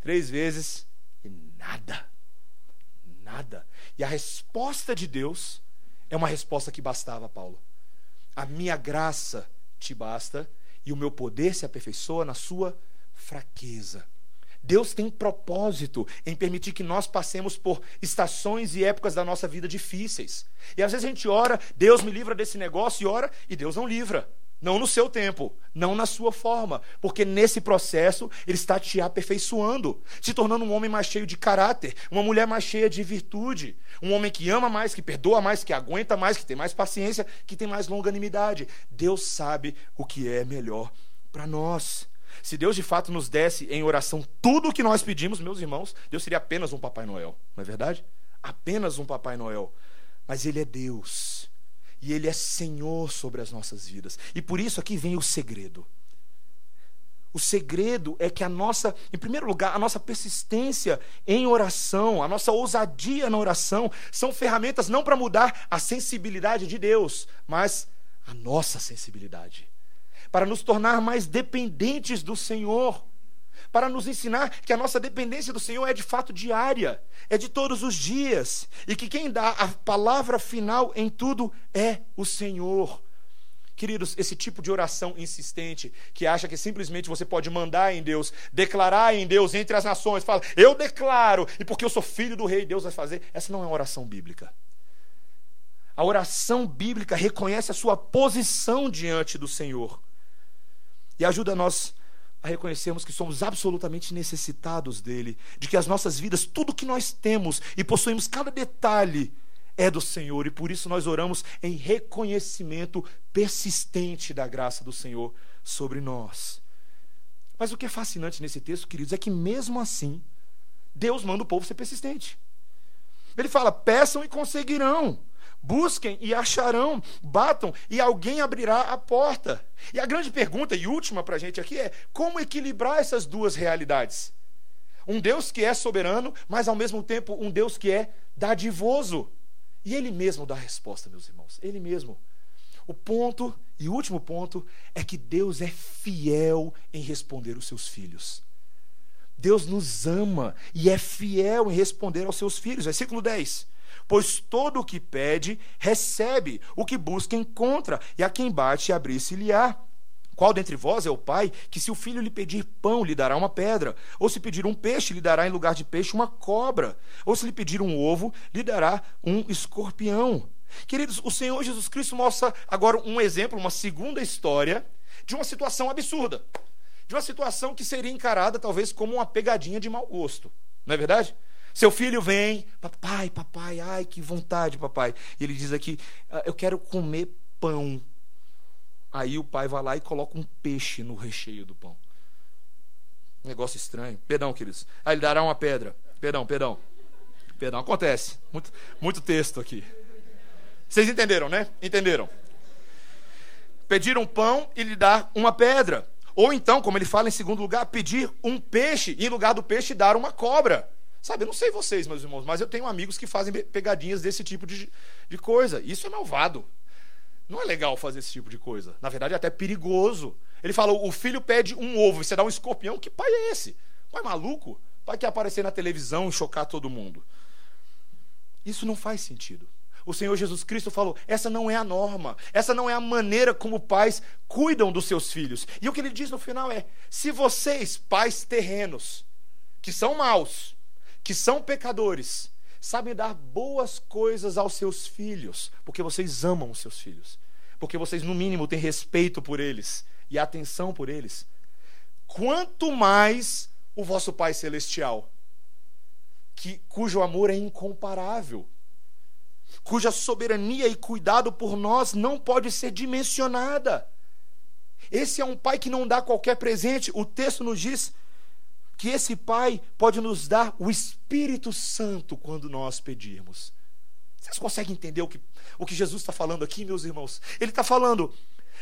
três vezes, e nada. Nada. E a resposta de Deus é uma resposta que bastava, Paulo. A minha graça te basta e o meu poder se aperfeiçoa na sua fraqueza. Deus tem propósito em permitir que nós passemos por estações e épocas da nossa vida difíceis. E às vezes a gente ora, Deus me livra desse negócio, e ora, e Deus não livra. Não no seu tempo, não na sua forma, porque nesse processo ele está te aperfeiçoando, se tornando um homem mais cheio de caráter, uma mulher mais cheia de virtude, um homem que ama mais, que perdoa mais, que aguenta mais, que tem mais paciência, que tem mais longanimidade. Deus sabe o que é melhor para nós. Se Deus de fato nos desse em oração tudo o que nós pedimos, meus irmãos, Deus seria apenas um Papai Noel, não é verdade? Apenas um Papai Noel. Mas Ele é Deus e Ele é Senhor sobre as nossas vidas. E por isso aqui vem o segredo. O segredo é que a nossa, em primeiro lugar, a nossa persistência em oração, a nossa ousadia na oração, são ferramentas não para mudar a sensibilidade de Deus, mas a nossa sensibilidade. Para nos tornar mais dependentes do Senhor para nos ensinar que a nossa dependência do Senhor é de fato diária, é de todos os dias, e que quem dá a palavra final em tudo é o Senhor. Queridos, esse tipo de oração insistente, que acha que simplesmente você pode mandar em Deus, declarar em Deus entre as nações, fala, eu declaro, e porque eu sou filho do rei, Deus vai fazer, essa não é uma oração bíblica. A oração bíblica reconhece a sua posição diante do Senhor e ajuda nós a reconhecermos que somos absolutamente necessitados dele, de que as nossas vidas, tudo que nós temos e possuímos, cada detalhe, é do Senhor, e por isso nós oramos em reconhecimento persistente da graça do Senhor sobre nós. Mas o que é fascinante nesse texto, queridos, é que mesmo assim, Deus manda o povo ser persistente. Ele fala: peçam e conseguirão. Busquem e acharão, batam e alguém abrirá a porta. E a grande pergunta e última para a gente aqui é: como equilibrar essas duas realidades? Um Deus que é soberano, mas ao mesmo tempo um Deus que é dadivoso. E Ele mesmo dá a resposta, meus irmãos. Ele mesmo. O ponto e último ponto é que Deus é fiel em responder os seus filhos. Deus nos ama e é fiel em responder aos seus filhos. Versículo 10. Pois todo o que pede, recebe, o que busca, encontra, e a quem bate, abrir-se-lhe-á. Qual dentre vós é o pai que, se o filho lhe pedir pão, lhe dará uma pedra? Ou se pedir um peixe, lhe dará em lugar de peixe uma cobra? Ou se lhe pedir um ovo, lhe dará um escorpião? Queridos, o Senhor Jesus Cristo mostra agora um exemplo, uma segunda história de uma situação absurda. De uma situação que seria encarada talvez como uma pegadinha de mau gosto. Não é verdade? Seu filho vem, papai, papai, ai que vontade, papai. E ele diz aqui: ah, Eu quero comer pão. Aí o pai vai lá e coloca um peixe no recheio do pão. Negócio estranho. Perdão, queridos. Aí ele dará uma pedra. Perdão, perdão. Perdão, acontece. Muito, muito texto aqui. Vocês entenderam, né? Entenderam? Pedir um pão e lhe dar uma pedra. Ou então, como ele fala em segundo lugar, pedir um peixe e em lugar do peixe dar uma cobra. Sabe, eu não sei vocês, meus irmãos, mas eu tenho amigos que fazem pegadinhas desse tipo de, de coisa. Isso é malvado. Não é legal fazer esse tipo de coisa. Na verdade, é até perigoso. Ele fala: o filho pede um ovo e você dá um escorpião. Que pai é esse? Pai maluco? Pai que aparecer na televisão e chocar todo mundo. Isso não faz sentido. O Senhor Jesus Cristo falou: essa não é a norma, essa não é a maneira como pais cuidam dos seus filhos. E o que ele diz no final é: se vocês, pais terrenos, que são maus, que são pecadores, sabem dar boas coisas aos seus filhos, porque vocês amam os seus filhos, porque vocês, no mínimo, têm respeito por eles. e atenção por eles, quanto mais o vosso Pai Celestial, que, cujo amor é incomparável, cuja soberania e cuidado por nós não pode ser dimensionada. Esse é um pai que não dá qualquer presente. O texto nos diz que esse pai pode nos dar o Espírito Santo quando nós pedirmos. Vocês conseguem entender o que, o que Jesus está falando aqui, meus irmãos? Ele está falando.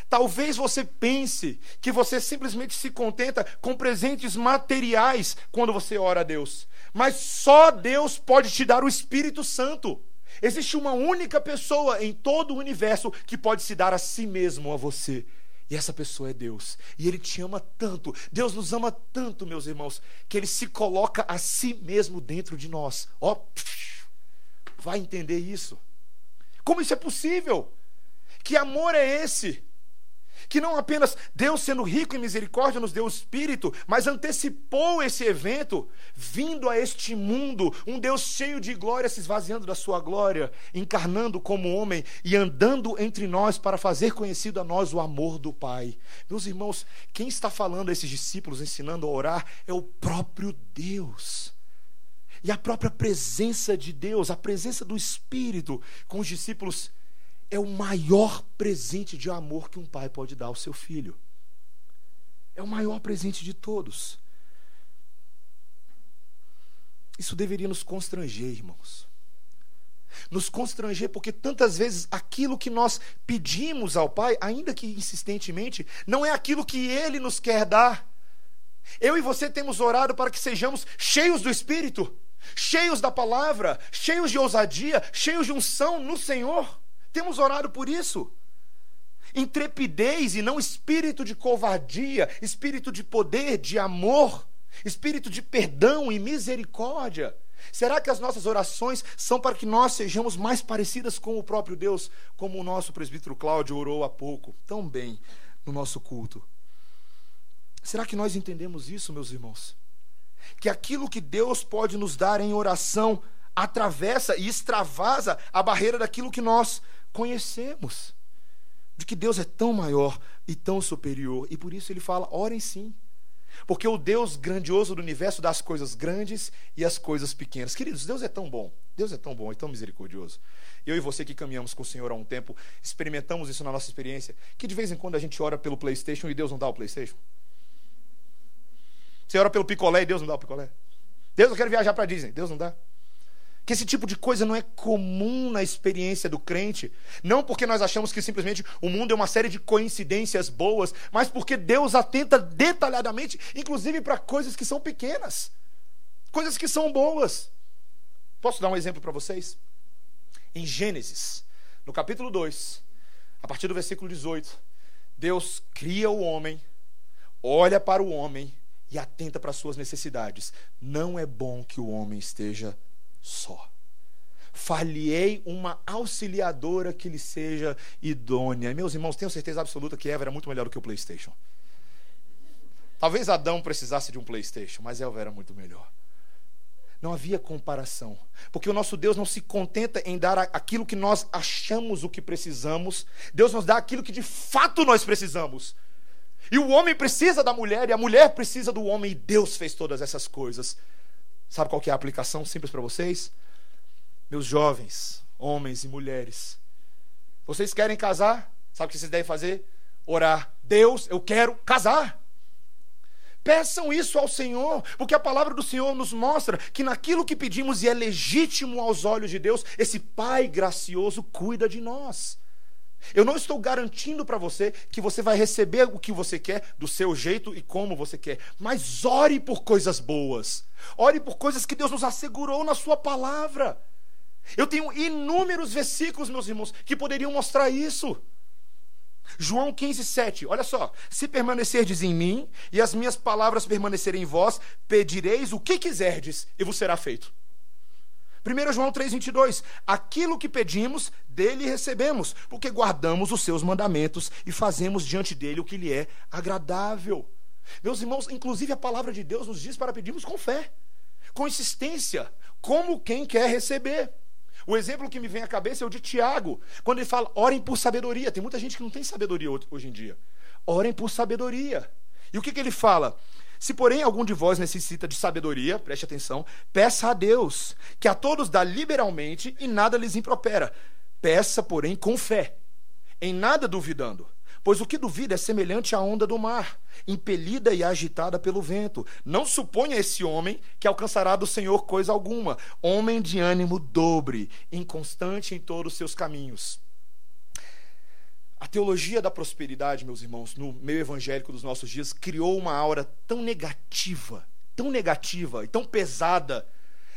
Talvez você pense que você simplesmente se contenta com presentes materiais quando você ora a Deus, mas só Deus pode te dar o Espírito Santo. Existe uma única pessoa em todo o universo que pode se dar a si mesmo a você. E essa pessoa é Deus. E Ele te ama tanto. Deus nos ama tanto, meus irmãos, que Ele se coloca a si mesmo dentro de nós. Ó, oh, vai entender isso. Como isso é possível? Que amor é esse? Que não apenas Deus, sendo rico em misericórdia, nos deu o Espírito, mas antecipou esse evento, vindo a este mundo, um Deus cheio de glória, se esvaziando da sua glória, encarnando como homem e andando entre nós para fazer conhecido a nós o amor do Pai. Meus irmãos, quem está falando a esses discípulos, ensinando a orar, é o próprio Deus. E a própria presença de Deus, a presença do Espírito com os discípulos é o maior presente de amor que um pai pode dar ao seu filho. É o maior presente de todos. Isso deveria nos constranger, irmãos. Nos constranger porque tantas vezes aquilo que nós pedimos ao Pai, ainda que insistentemente, não é aquilo que Ele nos quer dar. Eu e você temos orado para que sejamos cheios do Espírito, cheios da palavra, cheios de ousadia, cheios de unção no Senhor. Temos orado por isso. Intrepidez e não espírito de covardia, espírito de poder, de amor, espírito de perdão e misericórdia. Será que as nossas orações são para que nós sejamos mais parecidas com o próprio Deus, como o nosso presbítero Cláudio orou há pouco, tão bem no nosso culto? Será que nós entendemos isso, meus irmãos? Que aquilo que Deus pode nos dar em oração atravessa e extravasa a barreira daquilo que nós conhecemos de que Deus é tão maior e tão superior. E por isso ele fala: orem sim. Porque o Deus grandioso do universo dá as coisas grandes e as coisas pequenas. Queridos, Deus é tão bom. Deus é tão bom e tão misericordioso. Eu e você que caminhamos com o Senhor há um tempo, experimentamos isso na nossa experiência, que de vez em quando a gente ora pelo PlayStation e Deus não dá o PlayStation. Você ora pelo picolé e Deus não dá o picolé. Deus, eu quero viajar para Disney. Deus não dá que esse tipo de coisa não é comum na experiência do crente, não porque nós achamos que simplesmente o mundo é uma série de coincidências boas, mas porque Deus atenta detalhadamente, inclusive para coisas que são pequenas, coisas que são boas. Posso dar um exemplo para vocês? Em Gênesis, no capítulo 2, a partir do versículo 18, Deus cria o homem, olha para o homem e atenta para as suas necessidades. Não é bom que o homem esteja só. Falhei uma auxiliadora que lhe seja idônea. Meus irmãos, tenho certeza absoluta que Eva era muito melhor do que o PlayStation. Talvez Adão precisasse de um PlayStation, mas Eva era muito melhor. Não havia comparação. Porque o nosso Deus não se contenta em dar aquilo que nós achamos o que precisamos. Deus nos dá aquilo que de fato nós precisamos. E o homem precisa da mulher, e a mulher precisa do homem, e Deus fez todas essas coisas. Sabe qual que é a aplicação simples para vocês? Meus jovens, homens e mulheres. Vocês querem casar? Sabe o que vocês devem fazer? Orar. Deus, eu quero casar. Peçam isso ao Senhor, porque a palavra do Senhor nos mostra que naquilo que pedimos e é legítimo aos olhos de Deus, esse Pai gracioso cuida de nós. Eu não estou garantindo para você que você vai receber o que você quer do seu jeito e como você quer, mas ore por coisas boas. Ore por coisas que Deus nos assegurou na Sua palavra. Eu tenho inúmeros versículos, meus irmãos, que poderiam mostrar isso. João 15, 7, olha só. Se permanecerdes em mim e as minhas palavras permanecerem em vós, pedireis o que quiserdes e vos será feito. 1 João 3,22: Aquilo que pedimos, dele recebemos, porque guardamos os seus mandamentos e fazemos diante dele o que lhe é agradável. Meus irmãos, inclusive a palavra de Deus nos diz para pedirmos com fé, com insistência, como quem quer receber. O exemplo que me vem à cabeça é o de Tiago, quando ele fala: orem por sabedoria. Tem muita gente que não tem sabedoria hoje em dia. orem por sabedoria. E o que, que ele fala? Se, porém, algum de vós necessita de sabedoria, preste atenção, peça a Deus, que a todos dá liberalmente e nada lhes impropera. Peça, porém, com fé, em nada duvidando. Pois o que duvida é semelhante à onda do mar, impelida e agitada pelo vento. Não suponha esse homem que alcançará do Senhor coisa alguma. Homem de ânimo dobre, inconstante em todos os seus caminhos. A teologia da prosperidade, meus irmãos, no meio evangélico dos nossos dias, criou uma aura tão negativa, tão negativa e tão pesada.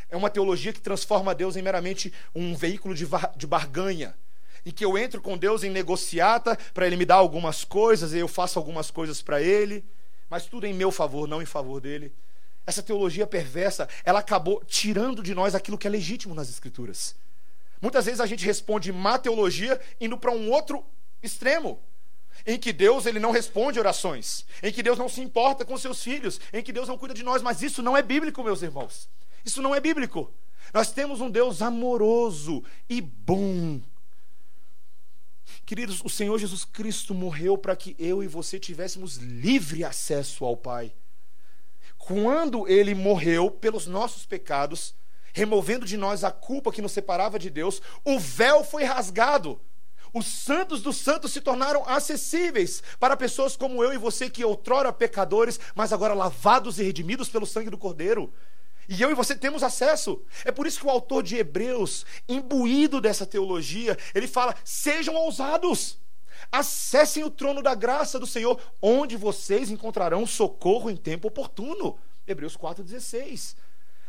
É uma teologia que transforma Deus em meramente um veículo de, de barganha, em que eu entro com Deus em negociata para Ele me dar algumas coisas e eu faço algumas coisas para Ele, mas tudo em meu favor, não em favor dele. Essa teologia perversa, ela acabou tirando de nós aquilo que é legítimo nas Escrituras. Muitas vezes a gente responde má teologia indo para um outro extremo, em que Deus ele não responde orações, em que Deus não se importa com seus filhos, em que Deus não cuida de nós, mas isso não é bíblico, meus irmãos. Isso não é bíblico. Nós temos um Deus amoroso e bom. Queridos, o Senhor Jesus Cristo morreu para que eu e você tivéssemos livre acesso ao Pai. Quando ele morreu pelos nossos pecados, removendo de nós a culpa que nos separava de Deus, o véu foi rasgado os santos dos santos se tornaram acessíveis para pessoas como eu e você, que outrora pecadores, mas agora lavados e redimidos pelo sangue do Cordeiro. E eu e você temos acesso. É por isso que o autor de Hebreus, imbuído dessa teologia, ele fala: sejam ousados. Acessem o trono da graça do Senhor, onde vocês encontrarão socorro em tempo oportuno. Hebreus 4,16.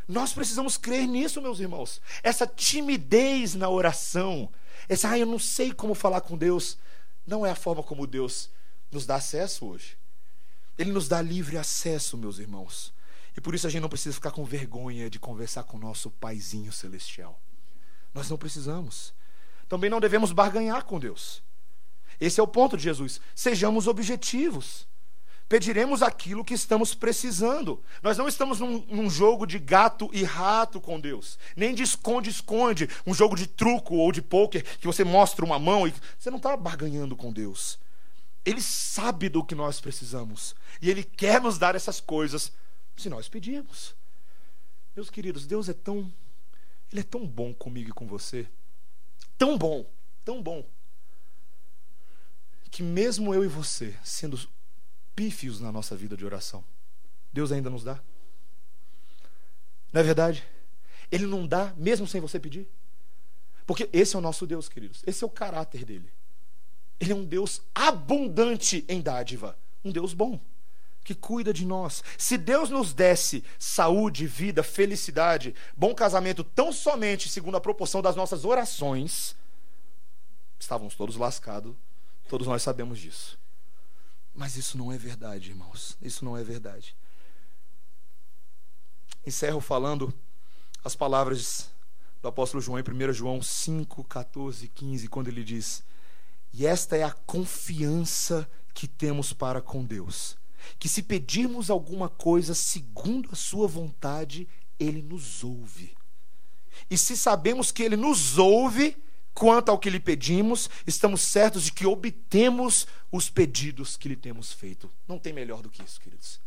Nós precisamos crer nisso, meus irmãos. Essa timidez na oração, essa, ah, eu não sei como falar com Deus, não é a forma como Deus nos dá acesso hoje. Ele nos dá livre acesso, meus irmãos. E por isso a gente não precisa ficar com vergonha de conversar com o nosso Paizinho Celestial. Nós não precisamos. Também não devemos barganhar com Deus. Esse é o ponto de Jesus. Sejamos objetivos pediremos aquilo que estamos precisando. Nós não estamos num, num, jogo de gato e rato com Deus, nem de esconde-esconde, um jogo de truco ou de pôquer que você mostra uma mão e você não está barganhando com Deus. Ele sabe do que nós precisamos e Ele quer nos dar essas coisas se nós pedirmos. Meus queridos, Deus é tão, Ele é tão bom comigo e com você, tão bom, tão bom, que mesmo eu e você, sendo pífios na nossa vida de oração. Deus ainda nos dá. Não é verdade? Ele não dá mesmo sem você pedir. Porque esse é o nosso Deus, queridos. Esse é o caráter dele. Ele é um Deus abundante em dádiva. Um Deus bom, que cuida de nós. Se Deus nos desse saúde, vida, felicidade, bom casamento, tão somente segundo a proporção das nossas orações, estávamos todos lascados. Todos nós sabemos disso. Mas isso não é verdade, irmãos. Isso não é verdade. Encerro falando as palavras do apóstolo João em 1 João 5, 14 15, quando ele diz: E esta é a confiança que temos para com Deus, que se pedirmos alguma coisa segundo a Sua vontade, Ele nos ouve. E se sabemos que Ele nos ouve, Quanto ao que lhe pedimos, estamos certos de que obtemos os pedidos que lhe temos feito. Não tem melhor do que isso, queridos.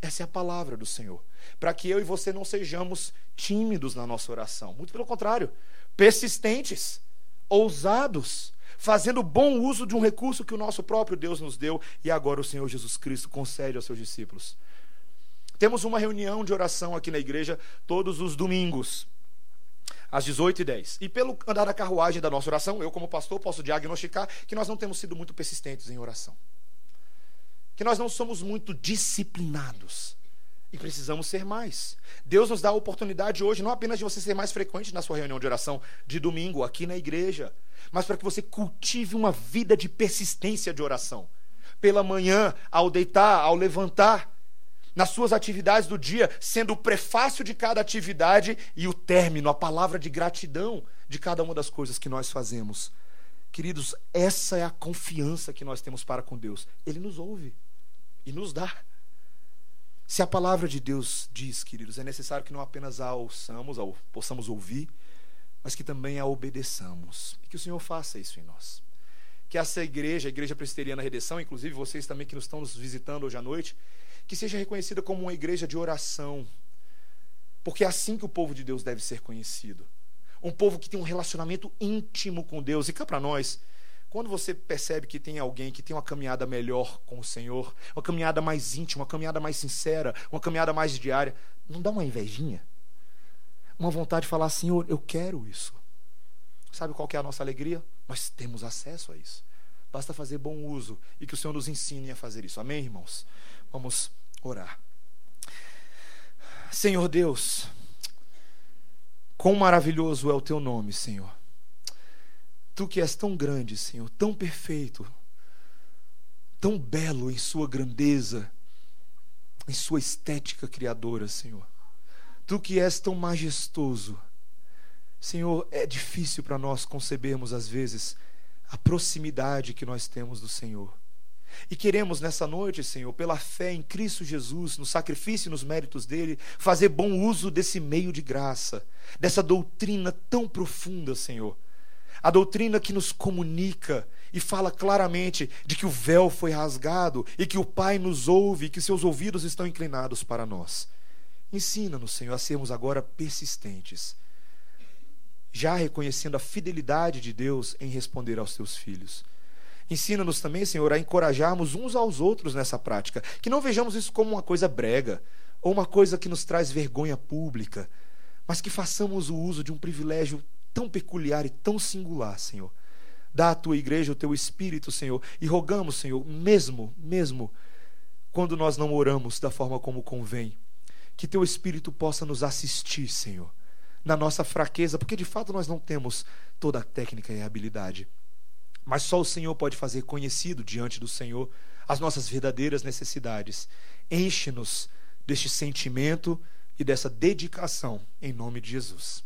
Essa é a palavra do Senhor. Para que eu e você não sejamos tímidos na nossa oração. Muito pelo contrário, persistentes, ousados, fazendo bom uso de um recurso que o nosso próprio Deus nos deu e agora o Senhor Jesus Cristo concede aos seus discípulos. Temos uma reunião de oração aqui na igreja todos os domingos às 18h10. E pelo andar da carruagem da nossa oração, eu, como pastor, posso diagnosticar que nós não temos sido muito persistentes em oração. Que nós não somos muito disciplinados. E precisamos ser mais. Deus nos dá a oportunidade hoje, não apenas de você ser mais frequente na sua reunião de oração de domingo, aqui na igreja, mas para que você cultive uma vida de persistência de oração. Pela manhã, ao deitar, ao levantar, nas suas atividades do dia, sendo o prefácio de cada atividade e o término, a palavra de gratidão de cada uma das coisas que nós fazemos. Queridos, essa é a confiança que nós temos para com Deus. Ele nos ouve e nos dá. Se a palavra de Deus diz, queridos, é necessário que não apenas a ouçamos, a possamos ouvir, mas que também a obedeçamos. E que o Senhor faça isso em nós. que essa igreja, a Igreja Presbiteriana Redenção, inclusive vocês também que nos estão nos visitando hoje à noite, que seja reconhecida como uma igreja de oração. Porque é assim que o povo de Deus deve ser conhecido. Um povo que tem um relacionamento íntimo com Deus. E cá para nós, quando você percebe que tem alguém que tem uma caminhada melhor com o Senhor, uma caminhada mais íntima, uma caminhada mais sincera, uma caminhada mais diária, não dá uma invejinha? Uma vontade de falar, Senhor, eu quero isso. Sabe qual é a nossa alegria? Nós temos acesso a isso. Basta fazer bom uso e que o Senhor nos ensine a fazer isso. Amém, irmãos? Vamos orar. Senhor Deus, quão maravilhoso é o teu nome, Senhor. Tu que és tão grande, Senhor, tão perfeito, tão belo em sua grandeza, em sua estética criadora, Senhor. Tu que és tão majestoso. Senhor, é difícil para nós concebermos às vezes a proximidade que nós temos do Senhor. E queremos nessa noite, Senhor, pela fé em Cristo Jesus, no sacrifício e nos méritos dele, fazer bom uso desse meio de graça, dessa doutrina tão profunda, Senhor. A doutrina que nos comunica e fala claramente de que o véu foi rasgado e que o Pai nos ouve e que seus ouvidos estão inclinados para nós. Ensina-nos, Senhor, a sermos agora persistentes, já reconhecendo a fidelidade de Deus em responder aos teus filhos. Ensina-nos também, Senhor, a encorajarmos uns aos outros nessa prática, que não vejamos isso como uma coisa brega ou uma coisa que nos traz vergonha pública, mas que façamos o uso de um privilégio tão peculiar e tão singular, Senhor. Dá à tua igreja o teu espírito, Senhor, e rogamos, Senhor, mesmo, mesmo quando nós não oramos da forma como convém, que teu espírito possa nos assistir, Senhor, na nossa fraqueza, porque de fato nós não temos toda a técnica e a habilidade. Mas só o Senhor pode fazer conhecido diante do Senhor as nossas verdadeiras necessidades. Enche-nos deste sentimento e dessa dedicação em nome de Jesus.